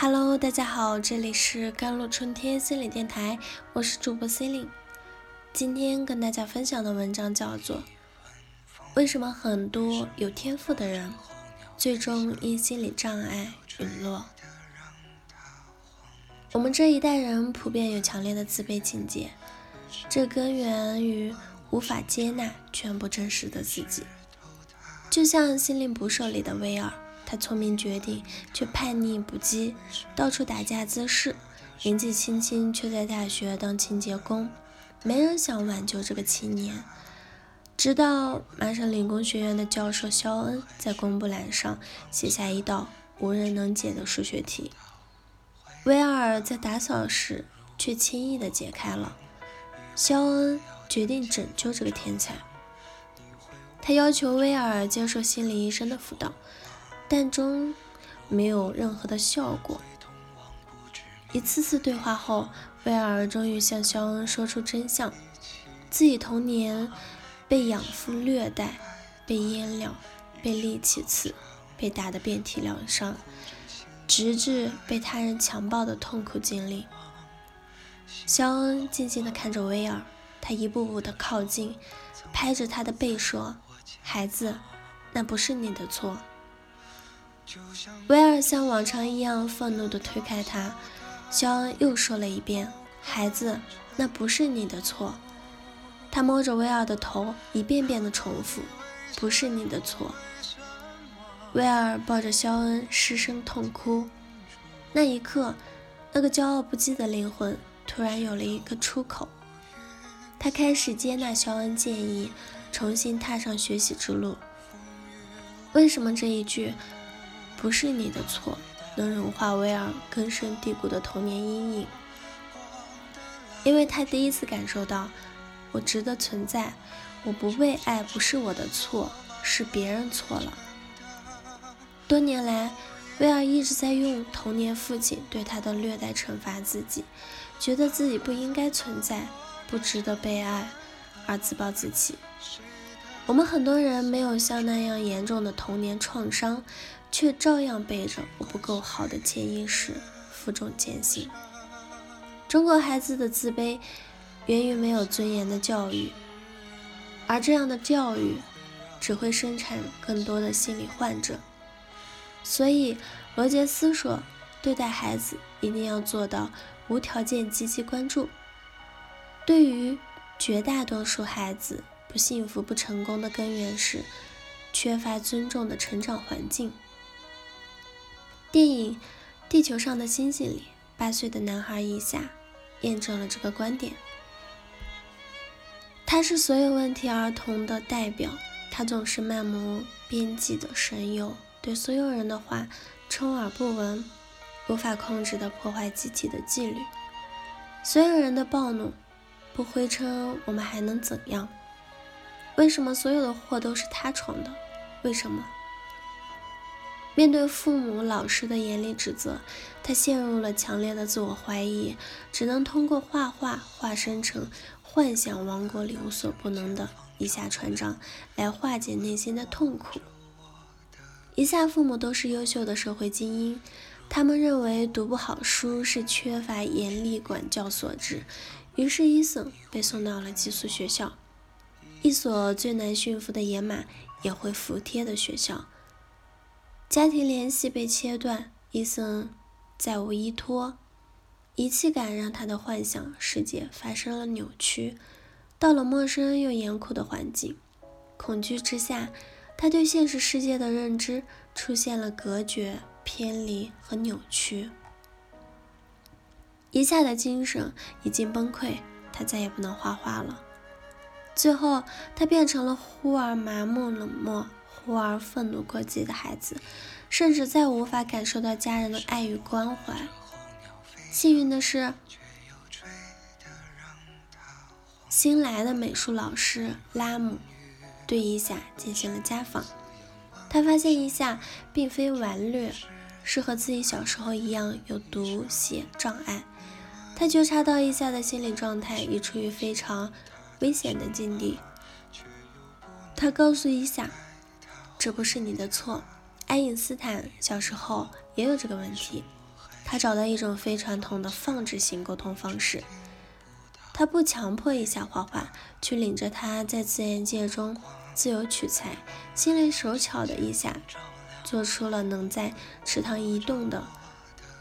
Hello，大家好，这里是甘露春天心理电台，我是主播 Celine。今天跟大家分享的文章叫做《为什么很多有天赋的人最终因心理障碍陨落》。我们这一代人普遍有强烈的自卑情节，这根源于无法接纳全部真实的自己。就像《心灵捕手》里的威尔。他聪明绝顶，却叛逆不羁，到处打架滋事。年纪轻轻，却在大学当清洁工。没人想挽救这个青年。直到麻省理工学院的教授肖恩在公布栏上写下一道无人能解的数学题，威尔在打扫时却轻易地解开了。肖恩决定拯救这个天才。他要求威尔接受心理医生的辅导。但终没有任何的效果。一次次对话后，威尔终于向肖恩说出真相：自己童年被养父虐待、被阉了、被利器刺、被打得遍体鳞伤，直至被他人强暴的痛苦经历。肖恩静静地看着威尔，他一步步地靠近，拍着他的背说：“孩子，那不是你的错。”威尔像往常一样愤怒地推开他，肖恩又说了一遍：“孩子，那不是你的错。”他摸着威尔的头，一遍遍地重复：“不是你的错。”威尔抱着肖恩失声痛哭。那一刻，那个骄傲不羁的灵魂突然有了一个出口，他开始接纳肖恩建议，重新踏上学习之路。为什么这一句？不是你的错，能融化威尔根深蒂固的童年阴影，因为他第一次感受到，我值得存在，我不被爱不是我的错，是别人错了。多年来，威尔一直在用童年父亲对他的虐待惩罚自己，觉得自己不应该存在，不值得被爱，而自暴自弃。我们很多人没有像那样严重的童年创伤。却照样背着我不够好的潜意识负重前行。中国孩子的自卑源于没有尊严的教育，而这样的教育只会生产更多的心理患者。所以，罗杰斯说，对待孩子一定要做到无条件积极关注。对于绝大多数孩子不幸福、不成功的根源是缺乏尊重的成长环境。电影《地球上的星星》里，八岁的男孩伊夏验证了这个观点。他是所有问题儿童的代表，他总是漫无边际的神游，对所有人的话充耳不闻，无法控制的破坏集体的纪律。所有人的暴怒不回车，我们还能怎样？为什么所有的祸都是他闯的？为什么？面对父母、老师的严厉指责，他陷入了强烈的自我怀疑，只能通过画画化身成幻想王国里无所不能的一下船长来化解内心的痛苦。一下父母都是优秀的社会精英，他们认为读不好书是缺乏严厉管教所致，于是伊森被送到了寄宿学校，一所最难驯服的野马也会服帖的学校。家庭联系被切断，伊森再无依托，遗弃感让他的幻想世界发生了扭曲。到了陌生又严酷的环境，恐惧之下，他对现实世界的认知出现了隔绝、偏离和扭曲。一下的精神已经崩溃，他再也不能画画了。最后，他变成了忽而麻木冷漠。忽而愤怒过激的孩子，甚至再无法感受到家人的爱与关怀。幸运的是，新来的美术老师拉姆对伊夏进行了家访。他发现伊夏并非顽劣，是和自己小时候一样有读写障碍。他觉察到伊夏的心理状态已处于非常危险的境地。他告诉伊夏。这不是你的错。爱因斯坦小时候也有这个问题，他找到一种非传统的放置型沟通方式。他不强迫一下画画，去领着他在自然界中自由取材，心灵手巧的一下，做出了能在池塘移动的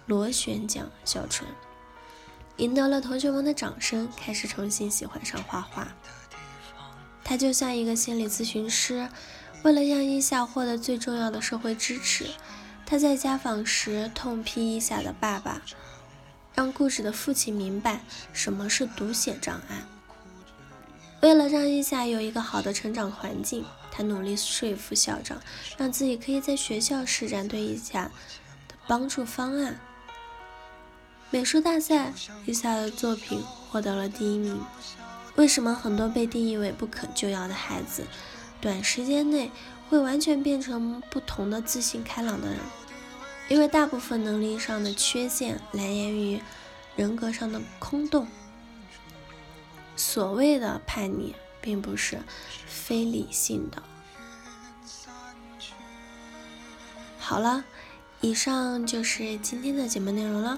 螺旋桨小船，赢得了同学们的掌声，开始重新喜欢上画画。他就像一个心理咨询师，为了让伊夏获得最重要的社会支持，他在家访时痛批伊夏的爸爸。让故事的父亲明白什么是读写障碍。为了让伊夏有一个好的成长环境，他努力说服校长，让自己可以在学校施展对伊夏的帮助方案。美术大赛，伊夏的作品获得了第一名。为什么很多被定义为不可救药的孩子，短时间内会完全变成不同的自信开朗的人？因为大部分能力上的缺陷来源于人格上的空洞。所谓的叛逆，并不是非理性的。好了，以上就是今天的节目内容了。